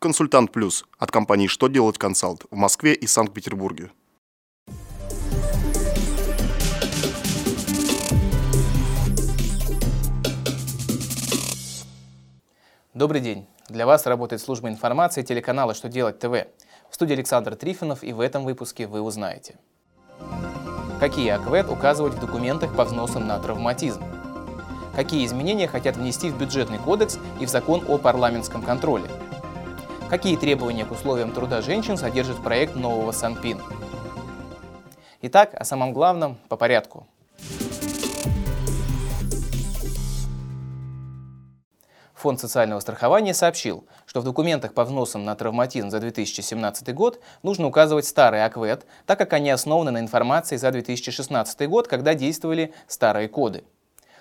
Консультант Плюс от компании «Что делать консалт» в Москве и Санкт-Петербурге. Добрый день. Для вас работает служба информации телеканала «Что делать ТВ». В студии Александр Трифонов и в этом выпуске вы узнаете. Какие АКВЭД указывать в документах по взносам на травматизм? Какие изменения хотят внести в бюджетный кодекс и в закон о парламентском контроле? Какие требования к условиям труда женщин содержит проект нового Санпин? Итак, о самом главном по порядку. Фонд социального страхования сообщил, что в документах по взносам на травматизм за 2017 год нужно указывать старый АКВЭД, так как они основаны на информации за 2016 год, когда действовали старые коды.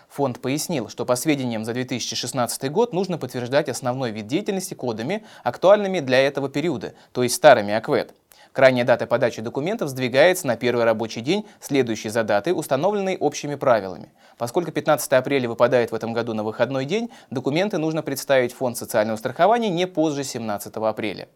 Фонд пояснил, что по сведениям за 2016 год нужно подтверждать основной вид деятельности кодами, актуальными для этого периода, то есть старыми АКВЭД. Крайняя дата подачи документов сдвигается на первый рабочий день, следующий за датой, установленной общими правилами. Поскольку 15 апреля выпадает в этом году на выходной день, документы нужно представить в Фонд социального страхования не позже 17 апреля.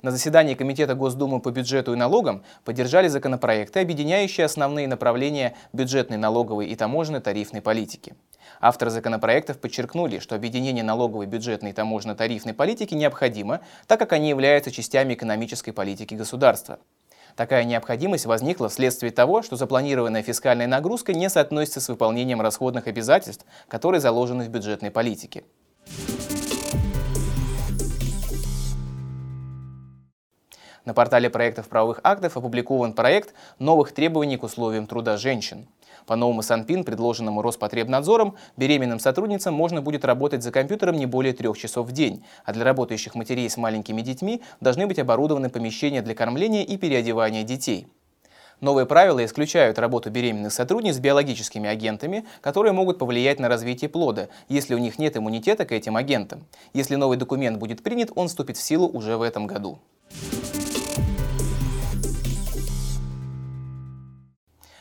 На заседании Комитета Госдумы по бюджету и налогам поддержали законопроекты, объединяющие основные направления бюджетной, налоговой и таможенной тарифной политики. Авторы законопроектов подчеркнули, что объединение налоговой, бюджетной и таможенно-тарифной политики необходимо, так как они являются частями экономической политики государства. Такая необходимость возникла вследствие того, что запланированная фискальная нагрузка не соотносится с выполнением расходных обязательств, которые заложены в бюджетной политике. На портале проектов правовых актов опубликован проект новых требований к условиям труда женщин. По новому Санпин, предложенному Роспотребнадзором, беременным сотрудницам можно будет работать за компьютером не более трех часов в день, а для работающих матерей с маленькими детьми должны быть оборудованы помещения для кормления и переодевания детей. Новые правила исключают работу беременных сотрудниц с биологическими агентами, которые могут повлиять на развитие плода, если у них нет иммунитета к этим агентам. Если новый документ будет принят, он вступит в силу уже в этом году.